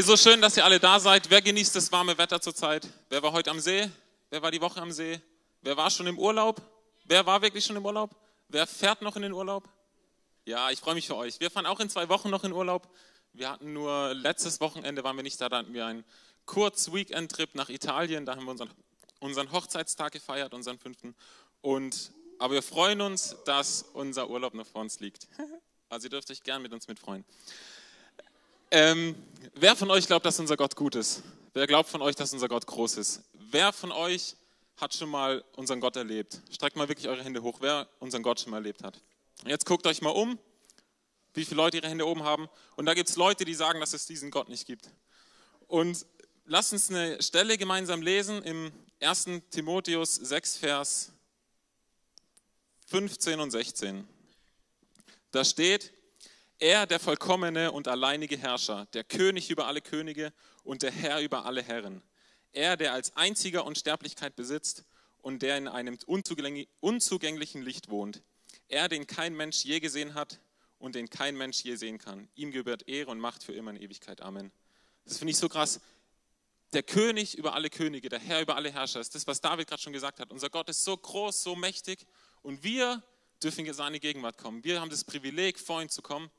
Hey, so schön, dass ihr alle da seid. Wer genießt das warme Wetter zurzeit? Wer war heute am See? Wer war die Woche am See? Wer war schon im Urlaub? Wer war wirklich schon im Urlaub? Wer fährt noch in den Urlaub? Ja, ich freue mich für euch. Wir fahren auch in zwei Wochen noch in Urlaub. Wir hatten nur letztes Wochenende waren wir nicht da, da hatten wir einen Kurz-Weekend-Trip nach Italien. Da haben wir unseren, unseren Hochzeitstag gefeiert, unseren fünften. Und, aber wir freuen uns, dass unser Urlaub noch vor uns liegt. Also ihr dürft euch gern mit uns mitfreuen. Ähm, wer von euch glaubt, dass unser Gott gut ist? Wer glaubt von euch, dass unser Gott groß ist? Wer von euch hat schon mal unseren Gott erlebt? Streckt mal wirklich eure Hände hoch, wer unseren Gott schon mal erlebt hat. Jetzt guckt euch mal um, wie viele Leute ihre Hände oben haben. Und da gibt es Leute, die sagen, dass es diesen Gott nicht gibt. Und lasst uns eine Stelle gemeinsam lesen im 1. Timotheus 6, Vers 15 und 16. Da steht, er, der vollkommene und alleinige Herrscher, der König über alle Könige und der Herr über alle Herren. Er, der als einziger Unsterblichkeit besitzt und der in einem unzugänglichen Licht wohnt. Er, den kein Mensch je gesehen hat und den kein Mensch je sehen kann. Ihm gebührt Ehre und Macht für immer in Ewigkeit. Amen. Das finde ich so krass. Der König über alle Könige, der Herr über alle Herrscher, ist das, was David gerade schon gesagt hat. Unser Gott ist so groß, so mächtig und wir dürfen in seine Gegenwart kommen. Wir haben das Privileg, vor ihn zu kommen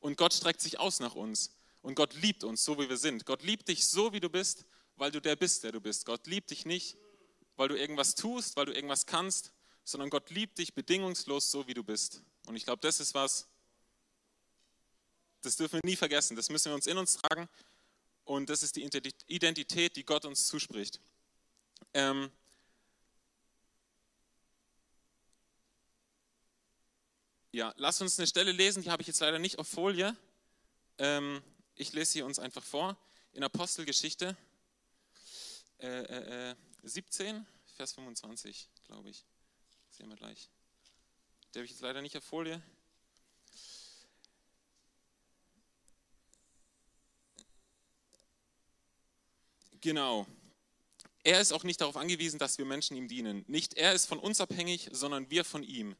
und Gott streckt sich aus nach uns. Und Gott liebt uns, so wie wir sind. Gott liebt dich so, wie du bist, weil du der bist, der du bist. Gott liebt dich nicht, weil du irgendwas tust, weil du irgendwas kannst, sondern Gott liebt dich bedingungslos, so wie du bist. Und ich glaube, das ist was, das dürfen wir nie vergessen. Das müssen wir uns in uns tragen. Und das ist die Identität, die Gott uns zuspricht. Ähm, Ja, lass uns eine Stelle lesen, die habe ich jetzt leider nicht auf Folie. Ähm, ich lese sie uns einfach vor. In Apostelgeschichte äh, äh, 17, äh, Vers 25, glaube ich. Sehen wir gleich. Der habe ich jetzt leider nicht auf Folie. Genau. Er ist auch nicht darauf angewiesen, dass wir Menschen ihm dienen. Nicht er ist von uns abhängig, sondern wir von ihm.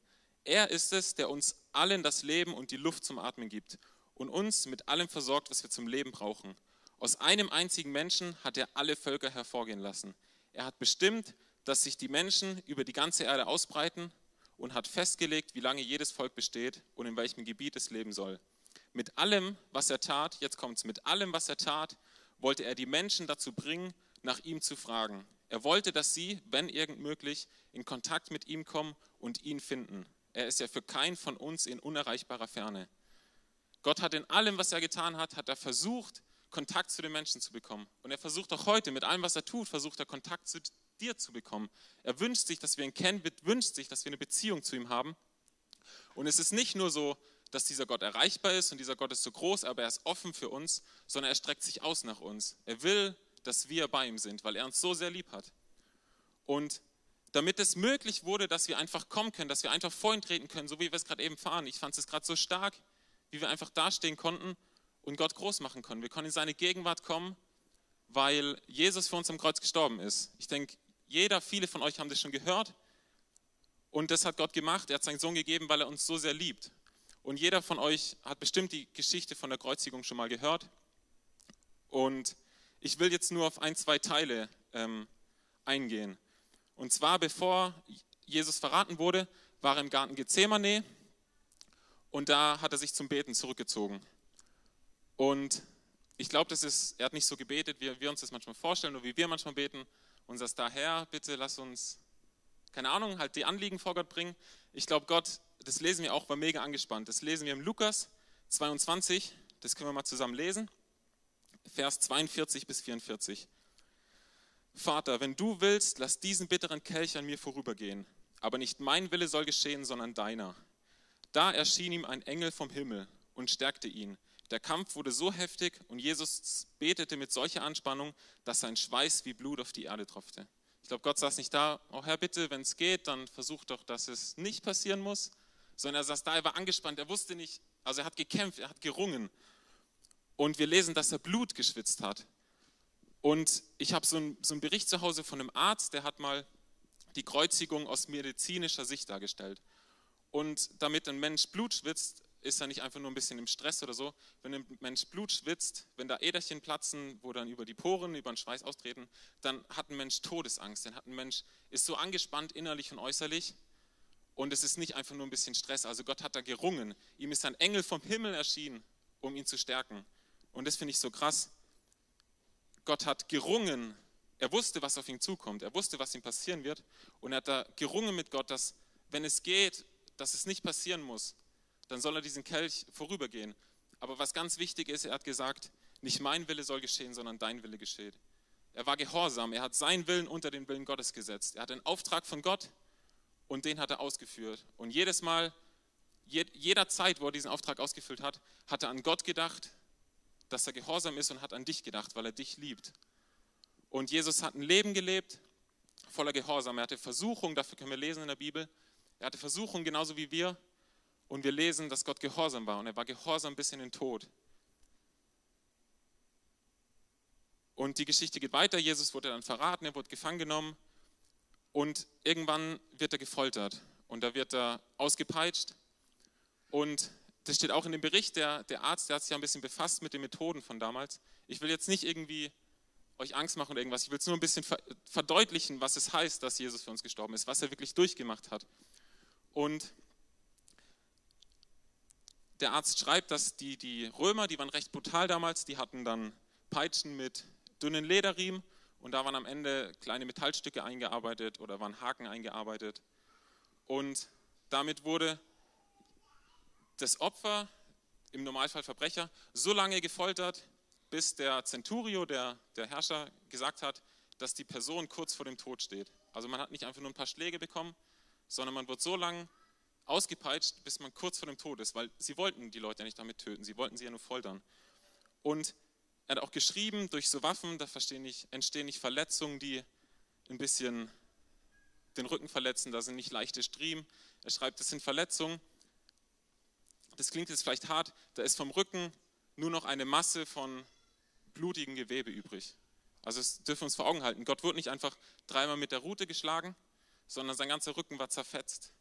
Er ist es, der uns allen das Leben und die Luft zum Atmen gibt und uns mit allem versorgt, was wir zum Leben brauchen. Aus einem einzigen Menschen hat er alle Völker hervorgehen lassen. Er hat bestimmt, dass sich die Menschen über die ganze Erde ausbreiten und hat festgelegt, wie lange jedes Volk besteht und in welchem Gebiet es leben soll. Mit allem, was er tat, jetzt kommt es, mit allem, was er tat, wollte er die Menschen dazu bringen, nach ihm zu fragen. Er wollte, dass sie, wenn irgend möglich, in Kontakt mit ihm kommen und ihn finden. Er ist ja für keinen von uns in unerreichbarer Ferne. Gott hat in allem, was er getan hat, hat er versucht, Kontakt zu den Menschen zu bekommen. Und er versucht auch heute, mit allem, was er tut, versucht er Kontakt zu dir zu bekommen. Er wünscht sich, dass wir ihn kennen, wünscht sich, dass wir eine Beziehung zu ihm haben. Und es ist nicht nur so, dass dieser Gott erreichbar ist und dieser Gott ist so groß, aber er ist offen für uns, sondern er streckt sich aus nach uns. Er will, dass wir bei ihm sind, weil er uns so sehr lieb hat. Und damit es möglich wurde, dass wir einfach kommen können, dass wir einfach vor ihn treten können, so wie wir es gerade eben fahren. Ich fand es gerade so stark, wie wir einfach dastehen konnten und Gott groß machen können. Wir konnten in seine Gegenwart kommen, weil Jesus für uns am Kreuz gestorben ist. Ich denke, jeder, viele von euch haben das schon gehört und das hat Gott gemacht. Er hat seinen Sohn gegeben, weil er uns so sehr liebt. Und jeder von euch hat bestimmt die Geschichte von der Kreuzigung schon mal gehört. Und ich will jetzt nur auf ein, zwei Teile ähm, eingehen. Und zwar bevor Jesus verraten wurde, war er im Garten Gethsemane und da hat er sich zum Beten zurückgezogen. Und ich glaube, das ist, er hat nicht so gebetet, wie wir uns das manchmal vorstellen oder wie wir manchmal beten und sagt daher, bitte lass uns, keine Ahnung, halt die Anliegen vor Gott bringen. Ich glaube, Gott, das lesen wir auch, war mega angespannt. Das lesen wir im Lukas 22, das können wir mal zusammen lesen, Vers 42 bis 44. Vater, wenn du willst, lass diesen bitteren Kelch an mir vorübergehen, aber nicht mein Wille soll geschehen, sondern deiner. Da erschien ihm ein Engel vom Himmel und stärkte ihn. Der Kampf wurde so heftig und Jesus betete mit solcher Anspannung, dass sein Schweiß wie Blut auf die Erde tropfte. Ich glaube, Gott saß nicht da, oh Herr, bitte, wenn es geht, dann versuch doch, dass es nicht passieren muss, sondern er saß da, er war angespannt, er wusste nicht, also er hat gekämpft, er hat gerungen. Und wir lesen, dass er Blut geschwitzt hat. Und ich habe so, ein, so einen Bericht zu Hause von einem Arzt, der hat mal die Kreuzigung aus medizinischer Sicht dargestellt. Und damit ein Mensch Blut schwitzt, ist er nicht einfach nur ein bisschen im Stress oder so. Wenn ein Mensch Blut schwitzt, wenn da Äderchen platzen, wo dann über die Poren, über den Schweiß austreten, dann hat ein Mensch Todesangst. Dann hat ein Mensch, ist so angespannt innerlich und äußerlich. Und es ist nicht einfach nur ein bisschen Stress. Also Gott hat da gerungen. Ihm ist ein Engel vom Himmel erschienen, um ihn zu stärken. Und das finde ich so krass. Gott hat gerungen. Er wusste, was auf ihn zukommt. Er wusste, was ihm passieren wird. Und er hat da gerungen mit Gott, dass, wenn es geht, dass es nicht passieren muss, dann soll er diesen Kelch vorübergehen. Aber was ganz wichtig ist, er hat gesagt, nicht mein Wille soll geschehen, sondern dein Wille geschieht. Er war gehorsam, er hat seinen Willen unter den Willen Gottes gesetzt. Er hat einen Auftrag von Gott und den hat er ausgeführt. Und jedes Mal, jeder Zeit, wo er diesen Auftrag ausgefüllt hat, hat er an Gott gedacht, dass er gehorsam ist und hat an dich gedacht, weil er dich liebt. Und Jesus hat ein Leben gelebt voller Gehorsam. Er hatte Versuchung, dafür können wir lesen in der Bibel. Er hatte Versuchung genauso wie wir. Und wir lesen, dass Gott gehorsam war und er war gehorsam bis in den Tod. Und die Geschichte geht weiter. Jesus wurde dann verraten, er wurde gefangen genommen und irgendwann wird er gefoltert und da wird er ausgepeitscht. Und das steht auch in dem Bericht, der, der Arzt, der hat sich ja ein bisschen befasst mit den Methoden von damals. Ich will jetzt nicht irgendwie euch Angst machen oder irgendwas, ich will es nur ein bisschen verdeutlichen, was es heißt, dass Jesus für uns gestorben ist, was er wirklich durchgemacht hat. Und der Arzt schreibt, dass die, die Römer, die waren recht brutal damals, die hatten dann Peitschen mit dünnen Lederriemen und da waren am Ende kleine Metallstücke eingearbeitet oder waren Haken eingearbeitet. Und damit wurde das Opfer, im Normalfall Verbrecher, so lange gefoltert, bis der Centurio, der, der Herrscher, gesagt hat, dass die Person kurz vor dem Tod steht. Also man hat nicht einfach nur ein paar Schläge bekommen, sondern man wird so lange ausgepeitscht, bis man kurz vor dem Tod ist, weil sie wollten die Leute ja nicht damit töten, sie wollten sie ja nur foltern. Und er hat auch geschrieben, durch so Waffen, da nicht, entstehen nicht Verletzungen, die ein bisschen den Rücken verletzen, da sind nicht leichte Striemen. Er schreibt, das sind Verletzungen. Das klingt jetzt vielleicht hart, da ist vom Rücken nur noch eine Masse von blutigem Gewebe übrig. Also das dürfen wir uns vor Augen halten. Gott wurde nicht einfach dreimal mit der Rute geschlagen, sondern sein ganzer Rücken war zerfetzt.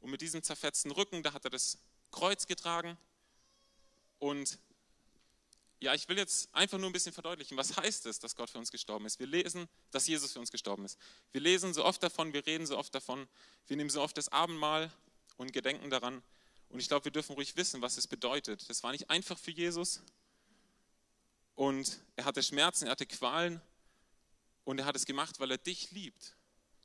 Und mit diesem zerfetzten Rücken, da hat er das Kreuz getragen. Und ja, ich will jetzt einfach nur ein bisschen verdeutlichen, was heißt es, dass Gott für uns gestorben ist. Wir lesen, dass Jesus für uns gestorben ist. Wir lesen so oft davon, wir reden so oft davon, wir nehmen so oft das Abendmahl und gedenken daran. Und ich glaube, wir dürfen ruhig wissen, was es bedeutet. Das war nicht einfach für Jesus. Und er hatte Schmerzen, er hatte Qualen. Und er hat es gemacht, weil er dich liebt.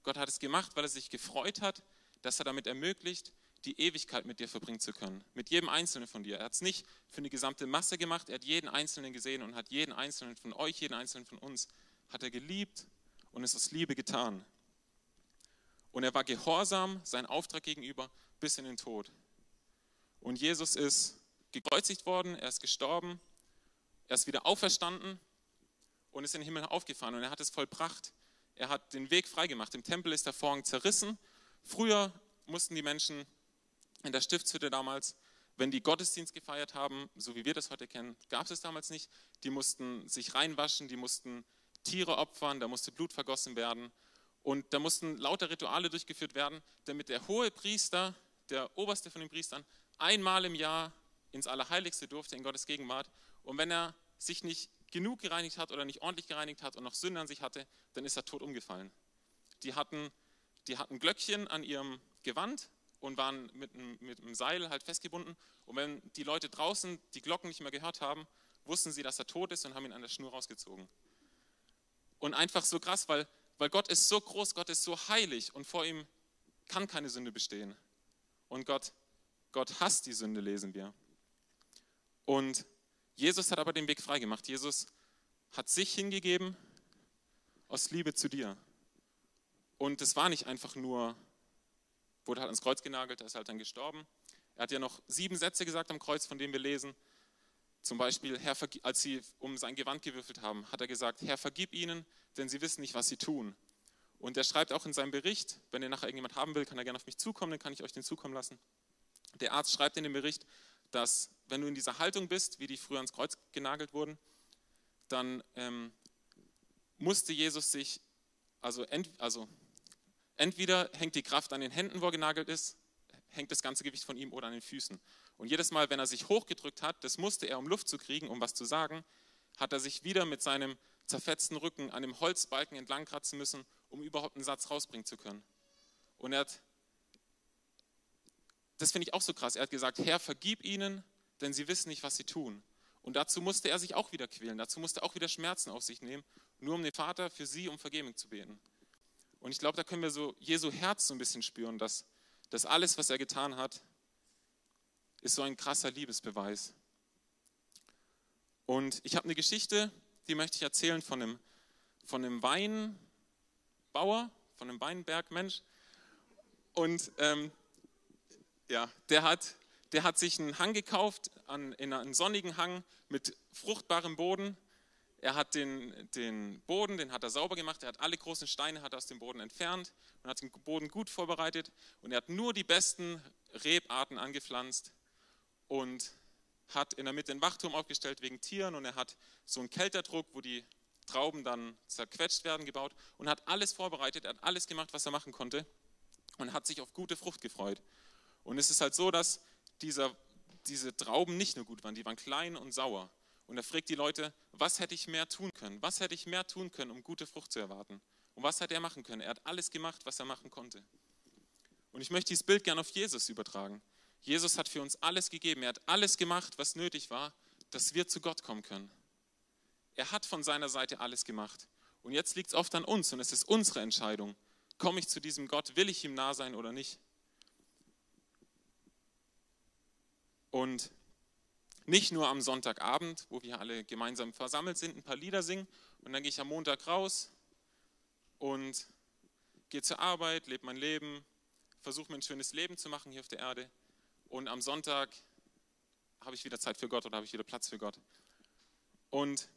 Gott hat es gemacht, weil er sich gefreut hat, dass er damit ermöglicht, die Ewigkeit mit dir verbringen zu können. Mit jedem Einzelnen von dir. Er hat es nicht für eine gesamte Masse gemacht, er hat jeden Einzelnen gesehen und hat jeden Einzelnen von euch, jeden Einzelnen von uns, hat er geliebt und es aus Liebe getan. Und er war gehorsam sein Auftrag gegenüber bis in den Tod. Und Jesus ist gekreuzigt worden, er ist gestorben, er ist wieder auferstanden und ist in den Himmel aufgefahren und er hat es vollbracht. Er hat den Weg freigemacht. Im Tempel ist der Vorhang zerrissen Früher mussten die Menschen in der Stiftshütte damals, wenn die Gottesdienst gefeiert haben, so wie wir das heute kennen, gab es damals nicht. Die mussten sich reinwaschen, die mussten Tiere opfern, da musste Blut vergossen werden. Und da mussten lauter Rituale durchgeführt werden, damit der hohe Priester, der oberste von den Priestern, einmal im Jahr ins Allerheiligste durfte, in Gottes Gegenwart. Und wenn er sich nicht genug gereinigt hat oder nicht ordentlich gereinigt hat und noch Sünde an sich hatte, dann ist er tot umgefallen. Die hatten die hatten Glöckchen an ihrem Gewand und waren mit einem, mit einem Seil halt festgebunden. Und wenn die Leute draußen die Glocken nicht mehr gehört haben, wussten sie, dass er tot ist und haben ihn an der Schnur rausgezogen. Und einfach so krass, weil, weil Gott ist so groß, Gott ist so heilig und vor ihm kann keine Sünde bestehen. Und Gott, Gott hasst die Sünde, lesen wir. Und Jesus hat aber den Weg freigemacht. Jesus hat sich hingegeben aus Liebe zu dir. Und es war nicht einfach nur, wurde halt ans Kreuz genagelt, er ist halt dann gestorben. Er hat ja noch sieben Sätze gesagt am Kreuz, von denen wir lesen. Zum Beispiel, Herr, als sie um sein Gewand gewürfelt haben, hat er gesagt, Herr, vergib ihnen, denn sie wissen nicht, was sie tun. Und er schreibt auch in seinem Bericht, wenn ihr nachher irgendjemand haben will, kann er gerne auf mich zukommen, dann kann ich euch den zukommen lassen. Der Arzt schreibt in dem Bericht, dass wenn du in dieser Haltung bist, wie die früher ans Kreuz genagelt wurden, dann ähm, musste Jesus sich, also, ent, also Entweder hängt die Kraft an den Händen, wo er genagelt ist, hängt das ganze Gewicht von ihm oder an den Füßen. Und jedes Mal, wenn er sich hochgedrückt hat, das musste er, um Luft zu kriegen, um was zu sagen, hat er sich wieder mit seinem zerfetzten Rücken an dem Holzbalken entlang kratzen müssen, um überhaupt einen Satz rausbringen zu können. Und er hat, das finde ich auch so krass, er hat gesagt, Herr, vergib ihnen, denn sie wissen nicht, was sie tun. Und dazu musste er sich auch wieder quälen, dazu musste er auch wieder Schmerzen auf sich nehmen, nur um den Vater für sie um Vergebung zu beten. Und ich glaube, da können wir so Jesu Herz so ein bisschen spüren, dass, dass alles, was er getan hat, ist so ein krasser Liebesbeweis. Und ich habe eine Geschichte, die möchte ich erzählen von einem, von einem Weinbauer, von einem Weinbergmensch. Und ähm, ja, der hat, der hat sich einen Hang gekauft, an, in einen sonnigen Hang mit fruchtbarem Boden. Er hat den, den Boden, den hat er sauber gemacht, er hat alle großen Steine hat aus dem Boden entfernt und hat den Boden gut vorbereitet und er hat nur die besten Rebarten angepflanzt und hat in der Mitte einen Wachturm aufgestellt wegen Tieren und er hat so einen Kälterdruck, wo die Trauben dann zerquetscht werden, gebaut und hat alles vorbereitet, er hat alles gemacht, was er machen konnte und hat sich auf gute Frucht gefreut. Und es ist halt so, dass dieser, diese Trauben nicht nur gut waren, die waren klein und sauer. Und er fragt die Leute, was hätte ich mehr tun können? Was hätte ich mehr tun können, um gute Frucht zu erwarten? Und was hat er machen können? Er hat alles gemacht, was er machen konnte. Und ich möchte dieses Bild gerne auf Jesus übertragen. Jesus hat für uns alles gegeben. Er hat alles gemacht, was nötig war, dass wir zu Gott kommen können. Er hat von seiner Seite alles gemacht. Und jetzt liegt es oft an uns und es ist unsere Entscheidung. Komme ich zu diesem Gott? Will ich ihm nah sein oder nicht? Und nicht nur am Sonntagabend, wo wir alle gemeinsam versammelt sind, ein paar Lieder singen und dann gehe ich am Montag raus und gehe zur Arbeit, lebe mein Leben, versuche mir ein schönes Leben zu machen hier auf der Erde und am Sonntag habe ich wieder Zeit für Gott oder habe ich wieder Platz für Gott. Und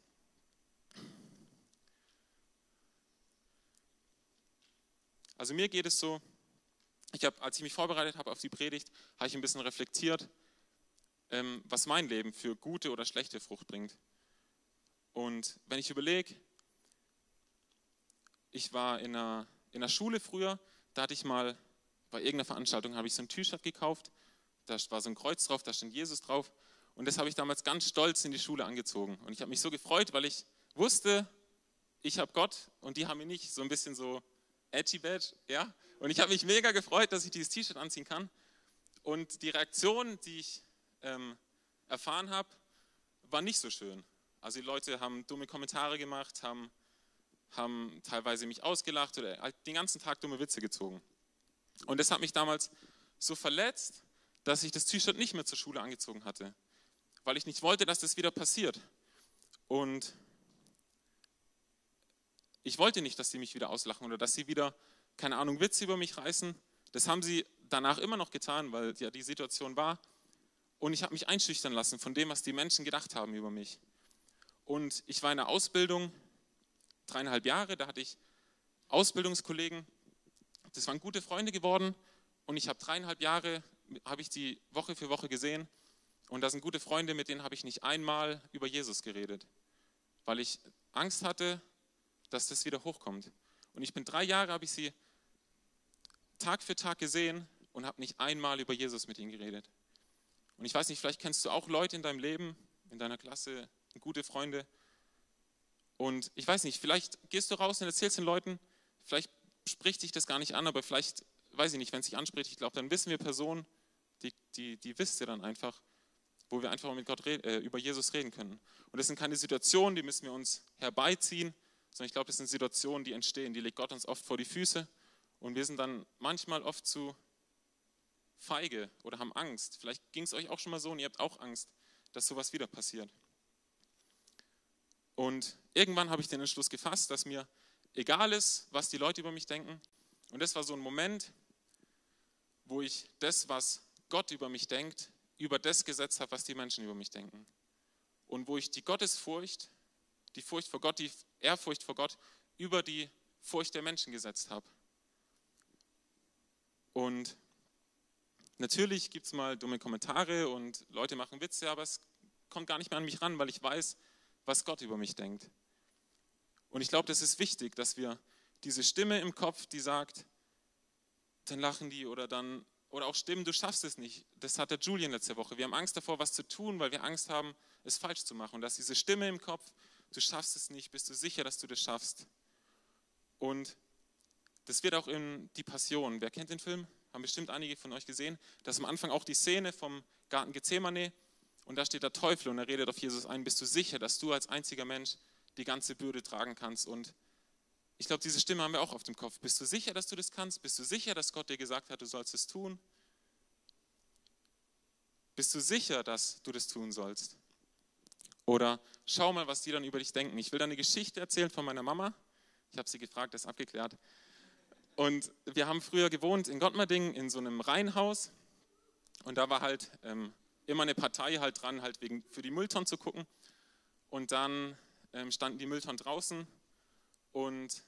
also mir geht es so, ich habe, als ich mich vorbereitet habe auf die Predigt, habe ich ein bisschen reflektiert, was mein Leben für gute oder schlechte Frucht bringt. Und wenn ich überlege, ich war in einer, in einer Schule früher, da hatte ich mal bei irgendeiner Veranstaltung habe ich so ein T-Shirt gekauft da war so ein Kreuz drauf, da stand Jesus drauf. Und das habe ich damals ganz stolz in die Schule angezogen. Und ich habe mich so gefreut, weil ich wusste, ich habe Gott und die haben ihn nicht. So ein bisschen so edgy badge, ja. Und ich habe mich mega gefreut, dass ich dieses T-Shirt anziehen kann. Und die Reaktion, die ich ähm, erfahren habe, war nicht so schön. Also die Leute haben dumme Kommentare gemacht, haben, haben teilweise mich ausgelacht oder halt den ganzen Tag dumme Witze gezogen. Und das hat mich damals so verletzt, dass ich das T-Shirt nicht mehr zur Schule angezogen hatte, weil ich nicht wollte, dass das wieder passiert. Und ich wollte nicht, dass sie mich wieder auslachen oder dass sie wieder, keine Ahnung, Witze über mich reißen. Das haben sie danach immer noch getan, weil ja die Situation war. Und ich habe mich einschüchtern lassen von dem, was die Menschen gedacht haben über mich. Und ich war in der Ausbildung dreieinhalb Jahre, da hatte ich Ausbildungskollegen, das waren gute Freunde geworden und ich habe dreieinhalb Jahre habe ich die Woche für Woche gesehen und da sind gute Freunde, mit denen habe ich nicht einmal über Jesus geredet, weil ich Angst hatte, dass das wieder hochkommt. Und ich bin drei Jahre, habe ich sie Tag für Tag gesehen und habe nicht einmal über Jesus mit ihnen geredet. Und ich weiß nicht, vielleicht kennst du auch Leute in deinem Leben, in deiner Klasse, gute Freunde. Und ich weiß nicht, vielleicht gehst du raus und erzählst den Leuten, vielleicht spricht dich das gar nicht an, aber vielleicht, weiß ich nicht, wenn es dich anspricht, ich glaube, dann wissen wir Personen, die, die, die wisst ihr dann einfach, wo wir einfach mit Gott äh, über Jesus reden können. Und das sind keine Situationen, die müssen wir uns herbeiziehen, sondern ich glaube, das sind Situationen, die entstehen, die legt Gott uns oft vor die Füße und wir sind dann manchmal oft zu feige oder haben Angst. Vielleicht ging es euch auch schon mal so und ihr habt auch Angst, dass sowas wieder passiert. Und irgendwann habe ich den Entschluss gefasst, dass mir egal ist, was die Leute über mich denken. Und das war so ein Moment, wo ich das, was Gott über mich denkt, über das gesetzt habe, was die Menschen über mich denken. Und wo ich die Gottesfurcht, die Furcht vor Gott, die Ehrfurcht vor Gott über die Furcht der Menschen gesetzt habe. Und natürlich gibt es mal dumme Kommentare und Leute machen Witze, aber es kommt gar nicht mehr an mich ran, weil ich weiß, was Gott über mich denkt. Und ich glaube, das ist wichtig, dass wir diese Stimme im Kopf, die sagt, dann lachen die oder dann oder auch Stimmen, du schaffst es nicht. Das hatte Julian letzte Woche. Wir haben Angst davor, was zu tun, weil wir Angst haben, es falsch zu machen. Und dass diese Stimme im Kopf, du schaffst es nicht, bist du sicher, dass du das schaffst. Und das wird auch in die Passion. Wer kennt den Film? Haben bestimmt einige von euch gesehen. Das ist am Anfang auch die Szene vom Garten Gethsemane. Und da steht der Teufel und er redet auf Jesus ein. Bist du sicher, dass du als einziger Mensch die ganze Bürde tragen kannst? Und ich glaube, diese Stimme haben wir auch auf dem Kopf. Bist du sicher, dass du das kannst? Bist du sicher, dass Gott dir gesagt hat, du sollst es tun? Bist du sicher, dass du das tun sollst? Oder schau mal, was die dann über dich denken. Ich will da eine Geschichte erzählen von meiner Mama. Ich habe sie gefragt, das ist abgeklärt. Und wir haben früher gewohnt in Gottmarding in so einem Reihenhaus. Und da war halt ähm, immer eine Partei halt dran, halt wegen, für die Mülltonnen zu gucken. Und dann ähm, standen die Mülltonnen draußen und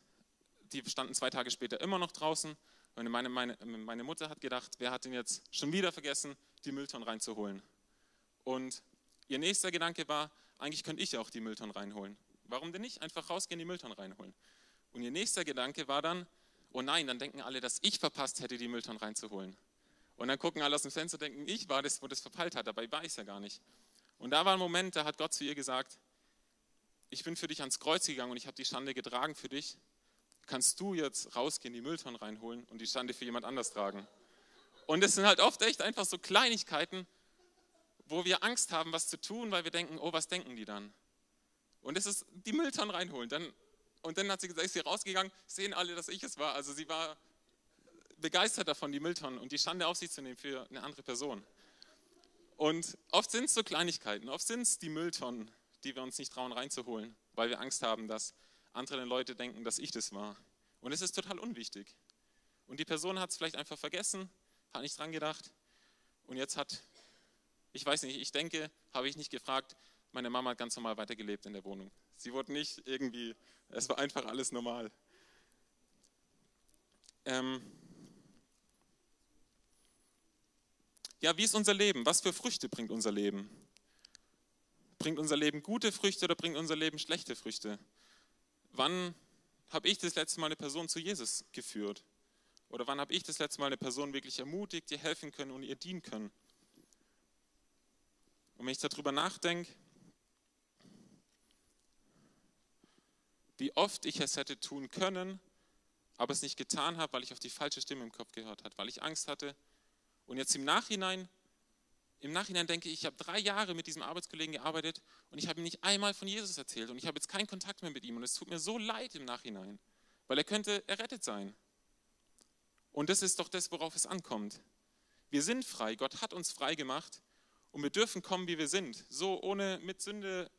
die standen zwei Tage später immer noch draußen. Und meine, meine, meine Mutter hat gedacht, wer hat denn jetzt schon wieder vergessen, die Mülltonnen reinzuholen? Und ihr nächster Gedanke war, eigentlich könnte ich auch die Mülltonnen reinholen. Warum denn nicht? Einfach rausgehen, die Mülltonnen reinholen. Und ihr nächster Gedanke war dann, oh nein, dann denken alle, dass ich verpasst hätte, die Mülltonnen reinzuholen. Und dann gucken alle aus dem Fenster und denken, ich war das, wo das verpeilt hat. Dabei war ich es ja gar nicht. Und da war ein Moment, da hat Gott zu ihr gesagt, ich bin für dich ans Kreuz gegangen und ich habe die Schande getragen für dich kannst du jetzt rausgehen, die Mülltonnen reinholen und die Schande für jemand anders tragen. Und es sind halt oft echt einfach so Kleinigkeiten, wo wir Angst haben, was zu tun, weil wir denken, oh, was denken die dann? Und es ist die Mülltonnen reinholen. Dann, und dann hat sie gesagt, ist sie rausgegangen, sehen alle, dass ich es war. Also sie war begeistert davon, die Mülltonnen und die Schande auf sich zu nehmen für eine andere Person. Und oft sind es so Kleinigkeiten, oft sind es die Mülltonnen, die wir uns nicht trauen reinzuholen, weil wir Angst haben, dass andere Leute denken, dass ich das war. Und es ist total unwichtig. Und die Person hat es vielleicht einfach vergessen, hat nicht dran gedacht. Und jetzt hat, ich weiß nicht, ich denke, habe ich nicht gefragt, meine Mama hat ganz normal weitergelebt in der Wohnung. Sie wurde nicht irgendwie, es war einfach alles normal. Ähm ja, wie ist unser Leben? Was für Früchte bringt unser Leben? Bringt unser Leben gute Früchte oder bringt unser Leben schlechte Früchte? Wann habe ich das letzte Mal eine Person zu Jesus geführt? Oder wann habe ich das letzte Mal eine Person wirklich ermutigt, ihr helfen können und ihr dienen können? Und wenn ich darüber nachdenke, wie oft ich es hätte tun können, aber es nicht getan habe, weil ich auf die falsche Stimme im Kopf gehört habe, weil ich Angst hatte. Und jetzt im Nachhinein im Nachhinein denke ich, ich habe drei Jahre mit diesem Arbeitskollegen gearbeitet und ich habe ihm nicht einmal von Jesus erzählt und ich habe jetzt keinen Kontakt mehr mit ihm und es tut mir so leid im Nachhinein, weil er könnte errettet sein. Und das ist doch das, worauf es ankommt. Wir sind frei, Gott hat uns frei gemacht und wir dürfen kommen, wie wir sind. So ohne mit Sünde,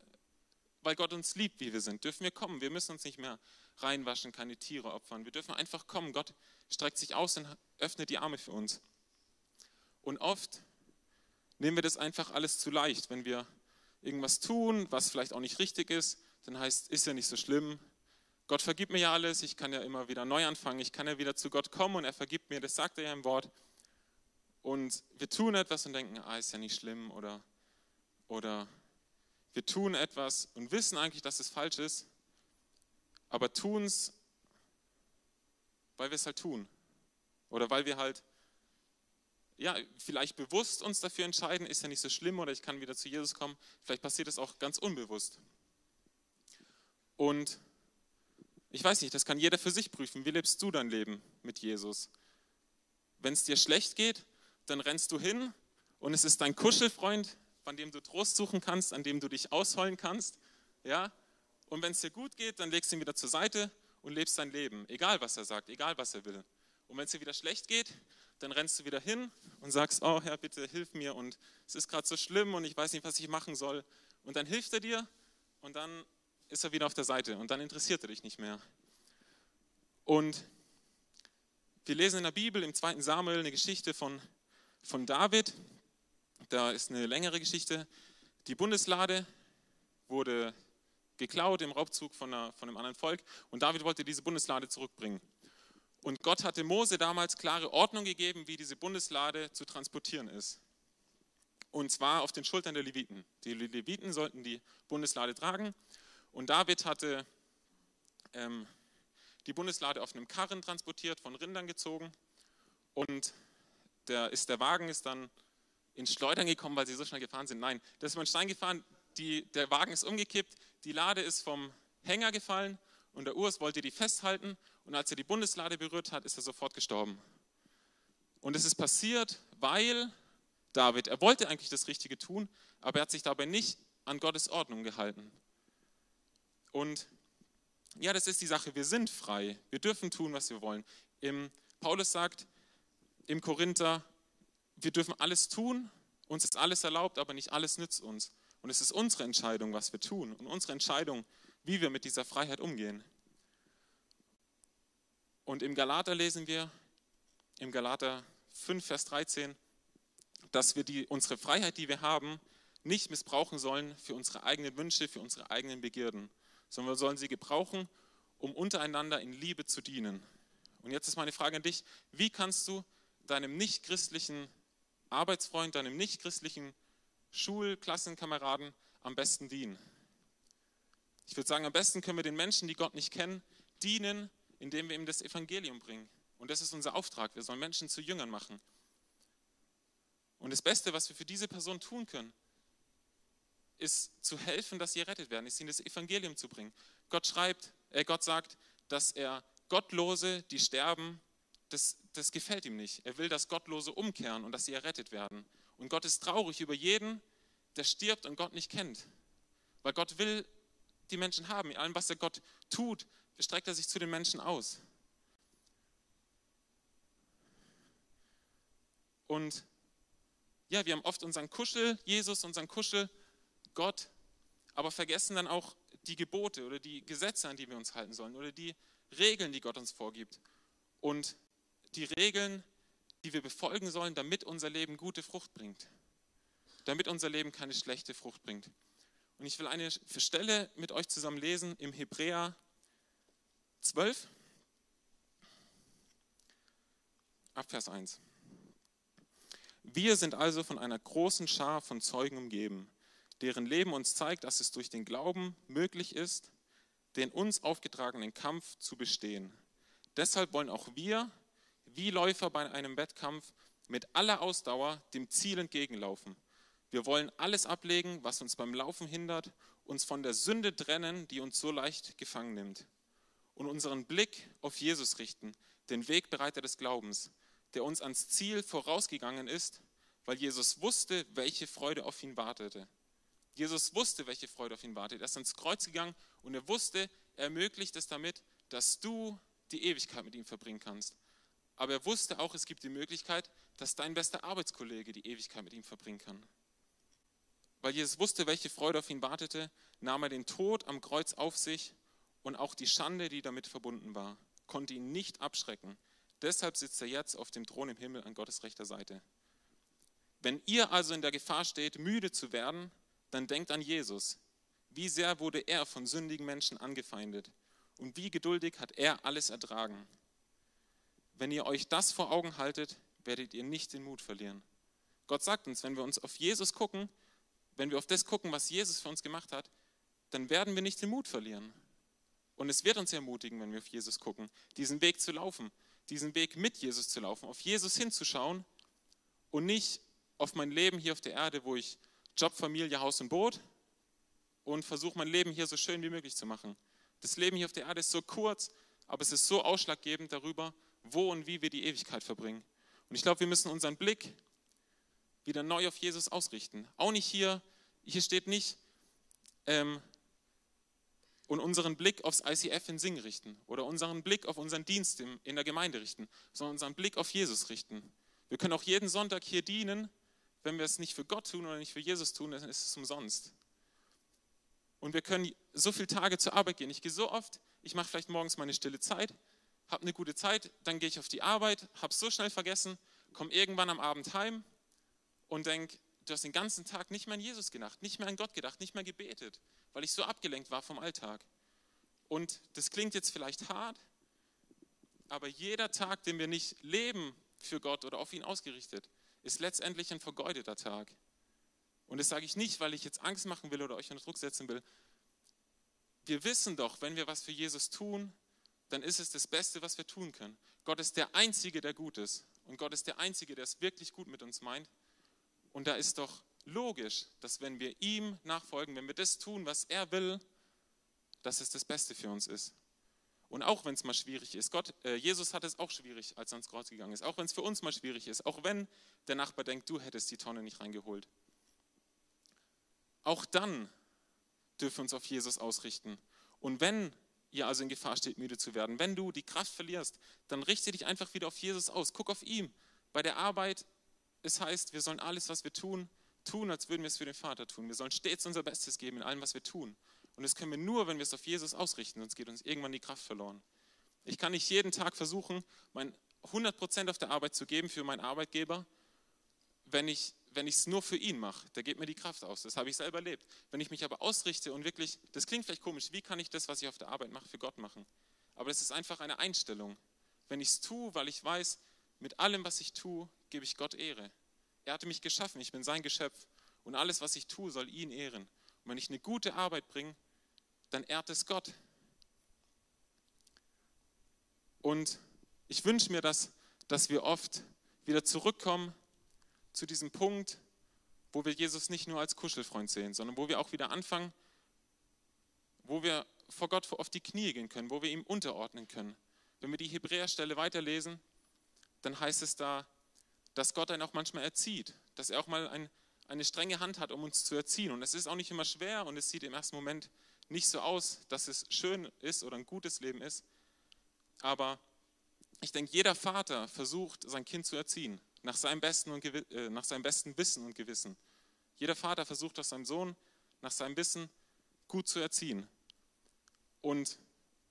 weil Gott uns liebt, wie wir sind, dürfen wir kommen. Wir müssen uns nicht mehr reinwaschen, keine Tiere opfern. Wir dürfen einfach kommen. Gott streckt sich aus und öffnet die Arme für uns. Und oft nehmen wir das einfach alles zu leicht. Wenn wir irgendwas tun, was vielleicht auch nicht richtig ist, dann heißt, ist ja nicht so schlimm. Gott vergibt mir ja alles, ich kann ja immer wieder neu anfangen, ich kann ja wieder zu Gott kommen und er vergibt mir, das sagt er ja im Wort. Und wir tun etwas und denken, ah, ist ja nicht schlimm oder, oder wir tun etwas und wissen eigentlich, dass es falsch ist, aber tun es, weil wir es halt tun. Oder weil wir halt ja, vielleicht bewusst uns dafür entscheiden, ist ja nicht so schlimm oder ich kann wieder zu Jesus kommen. Vielleicht passiert es auch ganz unbewusst. Und ich weiß nicht, das kann jeder für sich prüfen. Wie lebst du dein Leben mit Jesus? Wenn es dir schlecht geht, dann rennst du hin und es ist dein Kuschelfreund, von dem du Trost suchen kannst, an dem du dich ausholen kannst. Ja? Und wenn es dir gut geht, dann legst du ihn wieder zur Seite und lebst dein Leben, egal was er sagt, egal was er will. Und wenn es dir wieder schlecht geht, dann rennst du wieder hin und sagst, oh Herr, bitte hilf mir und es ist gerade so schlimm und ich weiß nicht, was ich machen soll. Und dann hilft er dir und dann ist er wieder auf der Seite und dann interessiert er dich nicht mehr. Und wir lesen in der Bibel im zweiten Samuel eine Geschichte von, von David. Da ist eine längere Geschichte. Die Bundeslade wurde geklaut im Raubzug von, einer, von einem anderen Volk und David wollte diese Bundeslade zurückbringen. Und Gott hatte Mose damals klare Ordnung gegeben, wie diese Bundeslade zu transportieren ist. Und zwar auf den Schultern der Leviten. Die Leviten sollten die Bundeslade tragen. Und David hatte ähm, die Bundeslade auf einem Karren transportiert, von Rindern gezogen. Und der, ist der Wagen ist dann ins Schleudern gekommen, weil sie so schnell gefahren sind. Nein, da ist über einen Stein gefahren, die, der Wagen ist umgekippt, die Lade ist vom Hänger gefallen und der Urs wollte die festhalten und als er die Bundeslade berührt hat, ist er sofort gestorben. Und es ist passiert, weil David, er wollte eigentlich das Richtige tun, aber er hat sich dabei nicht an Gottes Ordnung gehalten. Und ja, das ist die Sache, wir sind frei, wir dürfen tun, was wir wollen. Im, Paulus sagt im Korinther, wir dürfen alles tun, uns ist alles erlaubt, aber nicht alles nützt uns. Und es ist unsere Entscheidung, was wir tun und unsere Entscheidung, wie wir mit dieser Freiheit umgehen. Und im Galater lesen wir, im Galater 5, Vers 13, dass wir die, unsere Freiheit, die wir haben, nicht missbrauchen sollen für unsere eigenen Wünsche, für unsere eigenen Begierden, sondern wir sollen sie gebrauchen, um untereinander in Liebe zu dienen. Und jetzt ist meine Frage an dich, wie kannst du deinem nichtchristlichen Arbeitsfreund, deinem nichtchristlichen Schulklassenkameraden am besten dienen? Ich würde sagen, am besten können wir den Menschen, die Gott nicht kennen, dienen, indem wir ihm das Evangelium bringen. Und das ist unser Auftrag. Wir sollen Menschen zu Jüngern machen. Und das Beste, was wir für diese Person tun können, ist zu helfen, dass sie errettet werden, ist ihnen das Evangelium zu bringen. Gott schreibt, äh, Gott sagt, dass er Gottlose, die sterben, das, das gefällt ihm nicht. Er will, dass Gottlose umkehren und dass sie errettet werden. Und Gott ist traurig über jeden, der stirbt und Gott nicht kennt. Weil Gott will die Menschen haben. In allem, was er Gott tut, streckt er sich zu den Menschen aus. Und ja, wir haben oft unseren Kuschel, Jesus, unseren Kuschel, Gott, aber vergessen dann auch die Gebote oder die Gesetze, an die wir uns halten sollen oder die Regeln, die Gott uns vorgibt. Und die Regeln, die wir befolgen sollen, damit unser Leben gute Frucht bringt. Damit unser Leben keine schlechte Frucht bringt. Und ich will eine Stelle mit euch zusammen lesen im Hebräer 12, ab Vers 1. Wir sind also von einer großen Schar von Zeugen umgeben, deren Leben uns zeigt, dass es durch den Glauben möglich ist, den uns aufgetragenen Kampf zu bestehen. Deshalb wollen auch wir, wie Läufer bei einem Wettkampf, mit aller Ausdauer dem Ziel entgegenlaufen. Wir wollen alles ablegen, was uns beim Laufen hindert, uns von der Sünde trennen, die uns so leicht gefangen nimmt, und unseren Blick auf Jesus richten, den Wegbereiter des Glaubens, der uns ans Ziel vorausgegangen ist, weil Jesus wusste, welche Freude auf ihn wartete. Jesus wusste, welche Freude auf ihn wartet. Er ist ans Kreuz gegangen und er wusste, er ermöglicht es damit, dass du die Ewigkeit mit ihm verbringen kannst. Aber er wusste auch, es gibt die Möglichkeit, dass dein bester Arbeitskollege die Ewigkeit mit ihm verbringen kann. Weil Jesus wusste, welche Freude auf ihn wartete, nahm er den Tod am Kreuz auf sich und auch die Schande, die damit verbunden war, konnte ihn nicht abschrecken. Deshalb sitzt er jetzt auf dem Thron im Himmel an Gottes rechter Seite. Wenn ihr also in der Gefahr steht, müde zu werden, dann denkt an Jesus. Wie sehr wurde er von sündigen Menschen angefeindet und wie geduldig hat er alles ertragen. Wenn ihr euch das vor Augen haltet, werdet ihr nicht den Mut verlieren. Gott sagt uns, wenn wir uns auf Jesus gucken, wenn wir auf das gucken, was Jesus für uns gemacht hat, dann werden wir nicht den Mut verlieren. Und es wird uns ermutigen, wenn wir auf Jesus gucken, diesen Weg zu laufen, diesen Weg mit Jesus zu laufen, auf Jesus hinzuschauen und nicht auf mein Leben hier auf der Erde, wo ich Job, Familie, Haus und Boot und versuche mein Leben hier so schön wie möglich zu machen. Das Leben hier auf der Erde ist so kurz, aber es ist so ausschlaggebend darüber, wo und wie wir die Ewigkeit verbringen. Und ich glaube, wir müssen unseren Blick wieder neu auf Jesus ausrichten. Auch nicht hier, hier steht nicht, ähm, und unseren Blick aufs ICF in Sing richten oder unseren Blick auf unseren Dienst in der Gemeinde richten, sondern unseren Blick auf Jesus richten. Wir können auch jeden Sonntag hier dienen wenn wir es nicht für Gott tun oder nicht für Jesus tun, dann ist es umsonst. Und wir können so viele Tage zur Arbeit gehen. Ich gehe so oft, ich mache vielleicht morgens meine stille Zeit, habe eine gute Zeit, dann gehe ich auf die Arbeit, habe es so schnell vergessen, komme irgendwann am Abend heim und denke, du hast den ganzen Tag nicht mehr an Jesus gedacht, nicht mehr an Gott gedacht, nicht mehr gebetet, weil ich so abgelenkt war vom Alltag. Und das klingt jetzt vielleicht hart, aber jeder Tag, den wir nicht leben für Gott oder auf ihn ausgerichtet, ist letztendlich ein vergeudeter Tag. Und das sage ich nicht, weil ich jetzt Angst machen will oder euch unter Druck setzen will. Wir wissen doch, wenn wir was für Jesus tun, dann ist es das Beste, was wir tun können. Gott ist der Einzige, der gut ist. und Gott ist der Einzige, der es wirklich gut mit uns meint. Und da ist doch logisch, dass wenn wir ihm nachfolgen, wenn wir das tun, was er will, dass es das Beste für uns ist. Und auch wenn es mal schwierig ist, Gott, äh, Jesus hat es auch schwierig, als er ans Kreuz gegangen ist. Auch wenn es für uns mal schwierig ist, auch wenn der Nachbar denkt, du hättest die Tonne nicht reingeholt. Auch dann dürfen wir uns auf Jesus ausrichten. Und wenn ihr also in Gefahr steht, müde zu werden, wenn du die Kraft verlierst, dann richte dich einfach wieder auf Jesus aus. Guck auf ihn. Bei der Arbeit, es heißt, wir sollen alles, was wir tun, tun, als würden wir es für den Vater tun. Wir sollen stets unser Bestes geben in allem, was wir tun. Und das können wir nur, wenn wir es auf Jesus ausrichten, sonst geht uns irgendwann die Kraft verloren. Ich kann nicht jeden Tag versuchen, mein 100% auf der Arbeit zu geben für meinen Arbeitgeber, wenn ich wenn ich es nur für ihn mache, der geht mir die Kraft aus. Das habe ich selber erlebt. Wenn ich mich aber ausrichte und wirklich, das klingt vielleicht komisch, wie kann ich das, was ich auf der Arbeit mache, für Gott machen? Aber das ist einfach eine Einstellung. Wenn ich es tue, weil ich weiß, mit allem, was ich tue, gebe ich Gott Ehre. Er hatte mich geschaffen, ich bin sein Geschöpf. Und alles, was ich tue, soll ihn ehren. Und wenn ich eine gute Arbeit bringe, dann ehrt es Gott. Und ich wünsche mir, dass, dass wir oft wieder zurückkommen zu diesem Punkt, wo wir Jesus nicht nur als Kuschelfreund sehen, sondern wo wir auch wieder anfangen, wo wir vor Gott auf die Knie gehen können, wo wir ihm unterordnen können. Wenn wir die Hebräerstelle weiterlesen, dann heißt es da, dass Gott einen auch manchmal erzieht, dass er auch mal ein, eine strenge Hand hat, um uns zu erziehen. Und es ist auch nicht immer schwer und es sieht im ersten Moment nicht so aus, dass es schön ist oder ein gutes Leben ist. Aber ich denke, jeder Vater versucht, sein Kind zu erziehen, nach seinem besten, und, äh, nach seinem besten Wissen und Gewissen. Jeder Vater versucht, das seinem Sohn nach seinem Wissen gut zu erziehen. Und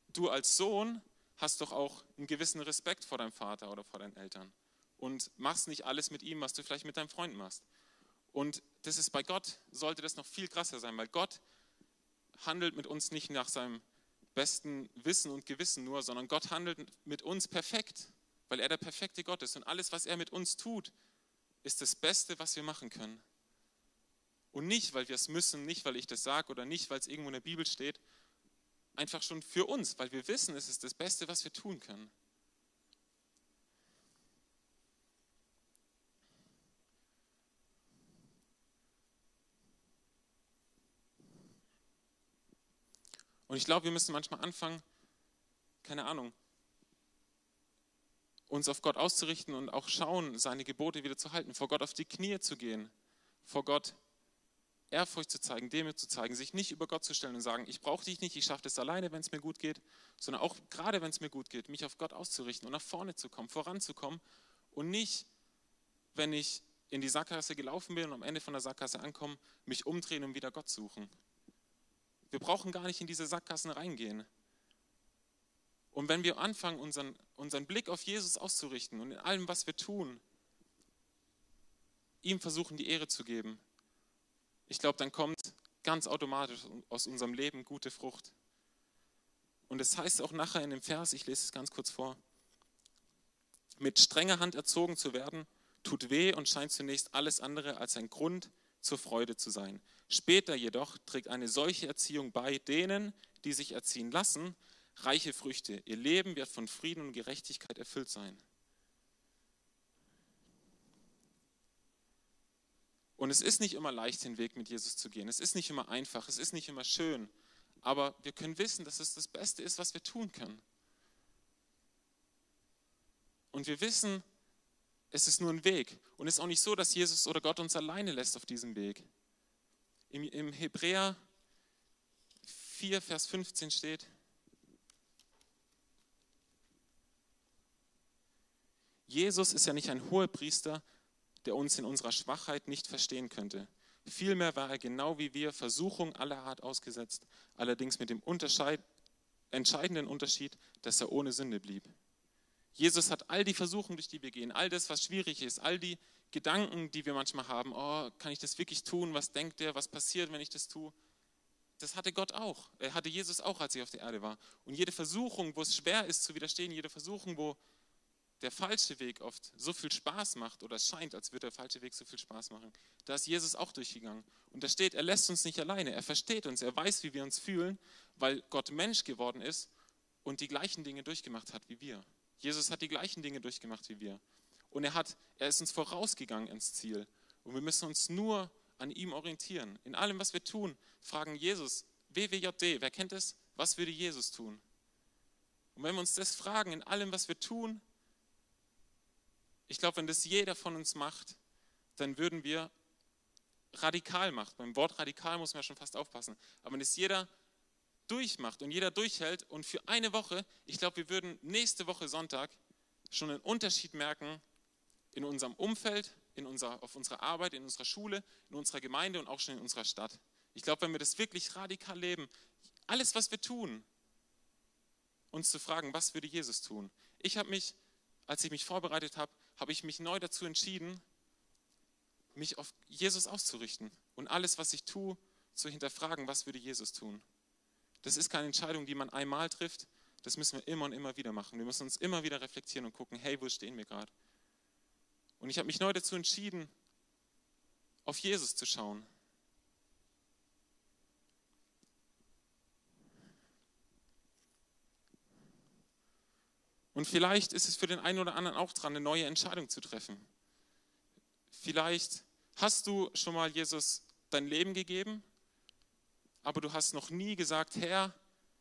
du als Sohn hast doch auch einen gewissen Respekt vor deinem Vater oder vor deinen Eltern und machst nicht alles mit ihm, was du vielleicht mit deinem Freund machst. Und das ist bei Gott, sollte das noch viel krasser sein, weil Gott handelt mit uns nicht nach seinem besten Wissen und Gewissen nur, sondern Gott handelt mit uns perfekt, weil er der perfekte Gott ist. Und alles, was er mit uns tut, ist das Beste, was wir machen können. Und nicht, weil wir es müssen, nicht, weil ich das sage oder nicht, weil es irgendwo in der Bibel steht, einfach schon für uns, weil wir wissen, es ist das Beste, was wir tun können. Und ich glaube, wir müssen manchmal anfangen, keine Ahnung, uns auf Gott auszurichten und auch schauen, seine Gebote wieder zu halten, vor Gott auf die Knie zu gehen, vor Gott Ehrfurcht zu zeigen, Demut zu zeigen, sich nicht über Gott zu stellen und sagen, ich brauche dich nicht, ich schaffe das alleine, wenn es mir gut geht, sondern auch gerade wenn es mir gut geht, mich auf Gott auszurichten und nach vorne zu kommen, voranzukommen und nicht, wenn ich in die Sackgasse gelaufen bin und am Ende von der Sackgasse ankomme, mich umdrehen und wieder Gott suchen. Wir brauchen gar nicht in diese Sackgassen reingehen. Und wenn wir anfangen, unseren, unseren Blick auf Jesus auszurichten und in allem, was wir tun, ihm versuchen, die Ehre zu geben, ich glaube, dann kommt ganz automatisch aus unserem Leben gute Frucht. Und es das heißt auch nachher in dem Vers, ich lese es ganz kurz vor, mit strenger Hand erzogen zu werden, tut weh und scheint zunächst alles andere als ein Grund zur Freude zu sein. Später jedoch trägt eine solche Erziehung bei denen, die sich erziehen lassen, reiche Früchte. Ihr Leben wird von Frieden und Gerechtigkeit erfüllt sein. Und es ist nicht immer leicht, den Weg mit Jesus zu gehen. Es ist nicht immer einfach, es ist nicht immer schön. Aber wir können wissen, dass es das Beste ist, was wir tun können. Und wir wissen, es ist nur ein Weg. Und es ist auch nicht so, dass Jesus oder Gott uns alleine lässt auf diesem Weg. Im, Hebräer 4, Vers 15 steht, Jesus ist ja nicht ein hoher Priester, der uns in unserer Schwachheit nicht verstehen könnte. Vielmehr war er genau wie wir Versuchung aller Art ausgesetzt, allerdings mit dem Unterscheid, entscheidenden Unterschied, dass er ohne Sünde blieb. Jesus hat all die Versuchungen, durch die wir gehen, all das, was schwierig ist, all die Gedanken, die wir manchmal haben, oh, kann ich das wirklich tun? Was denkt er? Was passiert, wenn ich das tue? Das hatte Gott auch. Er hatte Jesus auch, als er auf der Erde war. Und jede Versuchung, wo es schwer ist zu widerstehen, jede Versuchung, wo der falsche Weg oft so viel Spaß macht oder es scheint, als würde der falsche Weg so viel Spaß machen, da ist Jesus auch durchgegangen. Und da steht, er lässt uns nicht alleine. Er versteht uns. Er weiß, wie wir uns fühlen, weil Gott Mensch geworden ist und die gleichen Dinge durchgemacht hat wie wir. Jesus hat die gleichen Dinge durchgemacht wie wir. Und er, hat, er ist uns vorausgegangen ins Ziel. Und wir müssen uns nur an ihm orientieren. In allem, was wir tun, fragen Jesus, WWJD, wer kennt es? Was würde Jesus tun? Und wenn wir uns das fragen, in allem, was wir tun, ich glaube, wenn das jeder von uns macht, dann würden wir radikal machen. Beim Wort radikal muss man ja schon fast aufpassen. Aber wenn es jeder durchmacht und jeder durchhält und für eine Woche, ich glaube, wir würden nächste Woche Sonntag schon einen Unterschied merken in unserem Umfeld, in unserer, auf unserer Arbeit, in unserer Schule, in unserer Gemeinde und auch schon in unserer Stadt. Ich glaube, wenn wir das wirklich radikal leben, alles, was wir tun, uns zu fragen, was würde Jesus tun? Ich habe mich, als ich mich vorbereitet habe, habe ich mich neu dazu entschieden, mich auf Jesus auszurichten und alles, was ich tue, zu hinterfragen, was würde Jesus tun. Das ist keine Entscheidung, die man einmal trifft, das müssen wir immer und immer wieder machen. Wir müssen uns immer wieder reflektieren und gucken, hey, wo stehen wir gerade? Und ich habe mich neu dazu entschieden, auf Jesus zu schauen. Und vielleicht ist es für den einen oder anderen auch dran, eine neue Entscheidung zu treffen. Vielleicht hast du schon mal Jesus dein Leben gegeben, aber du hast noch nie gesagt, Herr,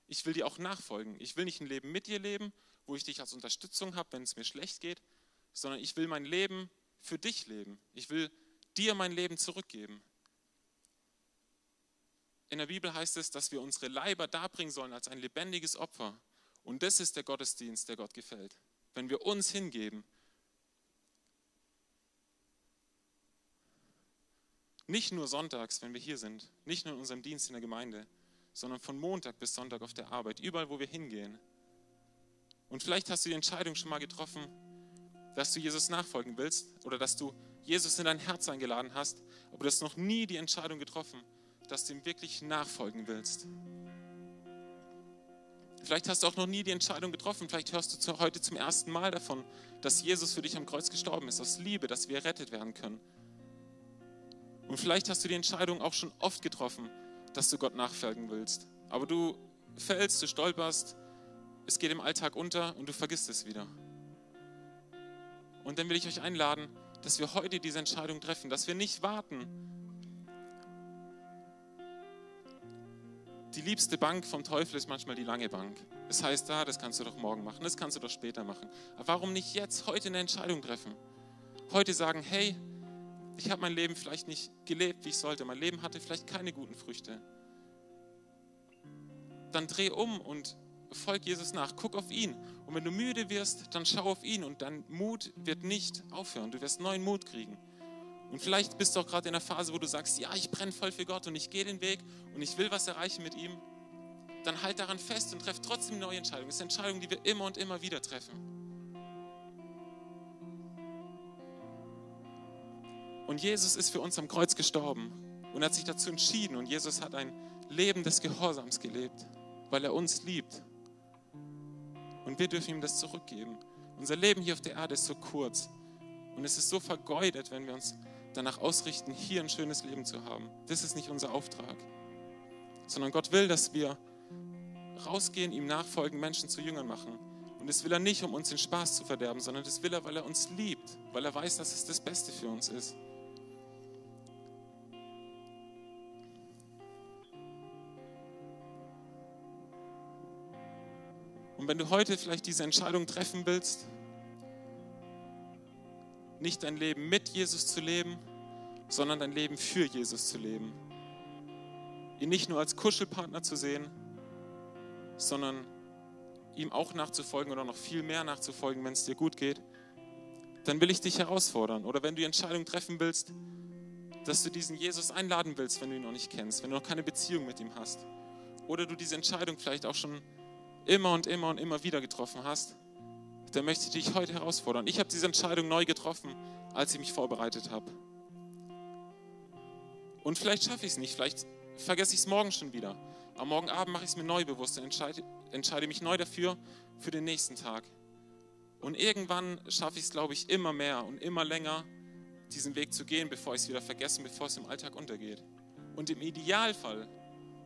ich will dir auch nachfolgen. Ich will nicht ein Leben mit dir leben, wo ich dich als Unterstützung habe, wenn es mir schlecht geht, sondern ich will mein Leben für dich leben. Ich will dir mein Leben zurückgeben. In der Bibel heißt es, dass wir unsere Leiber darbringen sollen als ein lebendiges Opfer. Und das ist der Gottesdienst, der Gott gefällt. Wenn wir uns hingeben. Nicht nur sonntags, wenn wir hier sind, nicht nur in unserem Dienst in der Gemeinde, sondern von Montag bis Sonntag auf der Arbeit, überall, wo wir hingehen. Und vielleicht hast du die Entscheidung schon mal getroffen, dass du Jesus nachfolgen willst oder dass du Jesus in dein Herz eingeladen hast, aber du hast noch nie die Entscheidung getroffen, dass du ihm wirklich nachfolgen willst. Vielleicht hast du auch noch nie die Entscheidung getroffen, vielleicht hörst du heute zum ersten Mal davon, dass Jesus für dich am Kreuz gestorben ist, aus Liebe, dass wir errettet werden können. Und vielleicht hast du die Entscheidung auch schon oft getroffen, dass du Gott nachfolgen willst. Aber du fällst, du stolperst, es geht im Alltag unter und du vergisst es wieder. Und dann will ich euch einladen, dass wir heute diese Entscheidung treffen, dass wir nicht warten. Die liebste Bank vom Teufel ist manchmal die lange Bank. Das heißt, da, das kannst du doch morgen machen, das kannst du doch später machen. Aber warum nicht jetzt, heute eine Entscheidung treffen? Heute sagen, hey, ich habe mein Leben vielleicht nicht gelebt, wie ich sollte. Mein Leben hatte vielleicht keine guten Früchte. Dann dreh um und folg Jesus nach, guck auf ihn. Und wenn du müde wirst, dann schau auf ihn und dein Mut wird nicht aufhören. Du wirst neuen Mut kriegen. Und vielleicht bist du auch gerade in einer Phase, wo du sagst, ja, ich brenne voll für Gott und ich gehe den Weg und ich will was erreichen mit ihm. Dann halt daran fest und treff trotzdem neue Entscheidungen. Das sind Entscheidungen, die wir immer und immer wieder treffen. Und Jesus ist für uns am Kreuz gestorben und hat sich dazu entschieden. Und Jesus hat ein Leben des Gehorsams gelebt, weil er uns liebt. Und wir dürfen ihm das zurückgeben. Unser Leben hier auf der Erde ist so kurz. Und es ist so vergeudet, wenn wir uns danach ausrichten, hier ein schönes Leben zu haben. Das ist nicht unser Auftrag. Sondern Gott will, dass wir rausgehen, ihm nachfolgen, Menschen zu Jüngern machen. Und das will er nicht, um uns den Spaß zu verderben, sondern das will er, weil er uns liebt, weil er weiß, dass es das Beste für uns ist. Und wenn du heute vielleicht diese Entscheidung treffen willst, nicht dein Leben mit Jesus zu leben, sondern dein Leben für Jesus zu leben. Ihn nicht nur als Kuschelpartner zu sehen, sondern ihm auch nachzufolgen oder noch viel mehr nachzufolgen, wenn es dir gut geht, dann will ich dich herausfordern. Oder wenn du die Entscheidung treffen willst, dass du diesen Jesus einladen willst, wenn du ihn noch nicht kennst, wenn du noch keine Beziehung mit ihm hast. Oder du diese Entscheidung vielleicht auch schon immer und immer und immer wieder getroffen hast, dann möchte ich dich heute herausfordern. Ich habe diese Entscheidung neu getroffen, als ich mich vorbereitet habe. Und vielleicht schaffe ich es nicht, vielleicht vergesse ich es morgen schon wieder. Am morgen Abend mache ich es mir neu bewusst und entscheide, entscheide mich neu dafür für den nächsten Tag. Und irgendwann schaffe ich es, glaube ich, immer mehr und immer länger, diesen Weg zu gehen, bevor ich es wieder vergesse, bevor es im Alltag untergeht. Und im Idealfall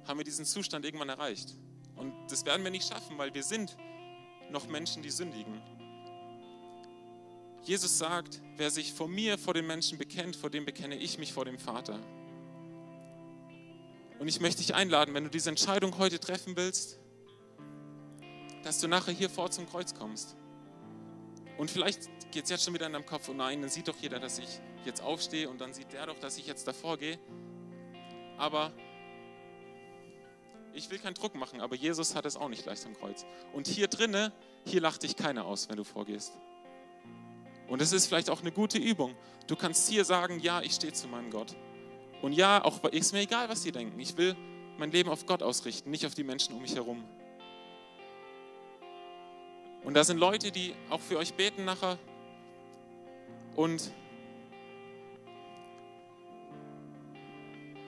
haben wir diesen Zustand irgendwann erreicht. Und das werden wir nicht schaffen, weil wir sind noch Menschen, die sündigen. Jesus sagt, wer sich vor mir, vor den Menschen bekennt, vor dem bekenne ich mich vor dem Vater. Und ich möchte dich einladen, wenn du diese Entscheidung heute treffen willst, dass du nachher hier vor zum Kreuz kommst. Und vielleicht geht es jetzt schon wieder in deinem Kopf, oh nein, dann sieht doch jeder, dass ich jetzt aufstehe und dann sieht der doch, dass ich jetzt davor gehe. Aber ich will keinen Druck machen, aber Jesus hat es auch nicht leicht am Kreuz. Und hier drinne, hier lacht dich keiner aus, wenn du vorgehst. Und es ist vielleicht auch eine gute Übung. Du kannst hier sagen, ja, ich stehe zu meinem Gott. Und ja, auch ist mir egal, was sie denken. Ich will mein Leben auf Gott ausrichten, nicht auf die Menschen um mich herum. Und da sind Leute, die auch für euch beten nachher. Und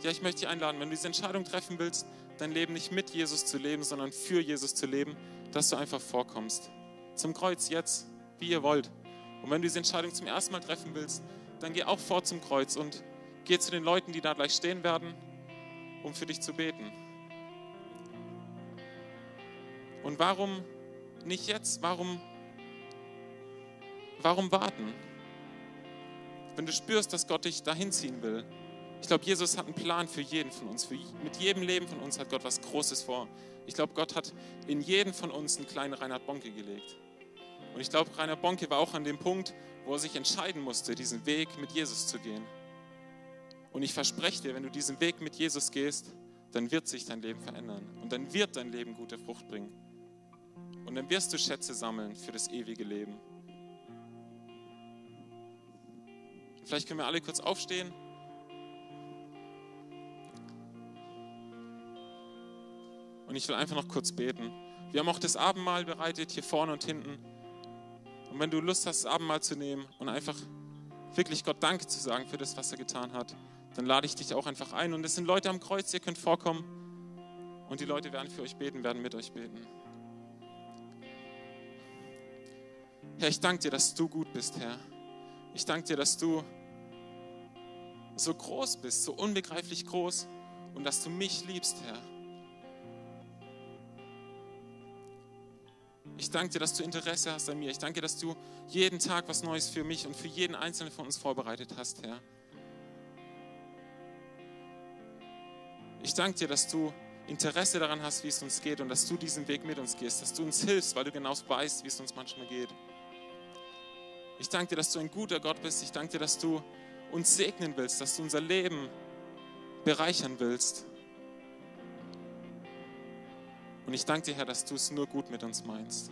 ja, ich möchte dich einladen, wenn du diese Entscheidung treffen willst, dein Leben nicht mit Jesus zu leben, sondern für Jesus zu leben, dass du einfach vorkommst. Zum Kreuz jetzt, wie ihr wollt. Und wenn du diese Entscheidung zum ersten Mal treffen willst, dann geh auch vor zum Kreuz und geh zu den Leuten, die da gleich stehen werden, um für dich zu beten. Und warum nicht jetzt? Warum, warum warten? Wenn du spürst, dass Gott dich dahin ziehen will. Ich glaube, Jesus hat einen Plan für jeden von uns. Für, mit jedem Leben von uns hat Gott was Großes vor. Ich glaube, Gott hat in jeden von uns einen kleinen Reinhard Bonke gelegt. Und ich glaube, Reinhard Bonke war auch an dem Punkt, wo er sich entscheiden musste, diesen Weg mit Jesus zu gehen. Und ich verspreche dir, wenn du diesen Weg mit Jesus gehst, dann wird sich dein Leben verändern. Und dann wird dein Leben gute Frucht bringen. Und dann wirst du Schätze sammeln für das ewige Leben. Vielleicht können wir alle kurz aufstehen. Und ich will einfach noch kurz beten. Wir haben auch das Abendmahl bereitet, hier vorne und hinten. Und wenn du Lust hast, das Abendmahl zu nehmen und einfach wirklich Gott Danke zu sagen für das, was er getan hat, dann lade ich dich auch einfach ein. Und es sind Leute am Kreuz, ihr könnt vorkommen. Und die Leute werden für euch beten, werden mit euch beten. Herr, ich danke dir, dass du gut bist, Herr. Ich danke dir, dass du so groß bist, so unbegreiflich groß und dass du mich liebst, Herr. Ich danke dir, dass du Interesse hast an mir. Ich danke dir, dass du jeden Tag was Neues für mich und für jeden Einzelnen von uns vorbereitet hast, Herr. Ich danke dir, dass du Interesse daran hast, wie es uns geht und dass du diesen Weg mit uns gehst, dass du uns hilfst, weil du genau weißt, wie es uns manchmal geht. Ich danke dir, dass du ein guter Gott bist. Ich danke dir, dass du uns segnen willst, dass du unser Leben bereichern willst. Und ich danke dir, Herr, dass du es nur gut mit uns meinst.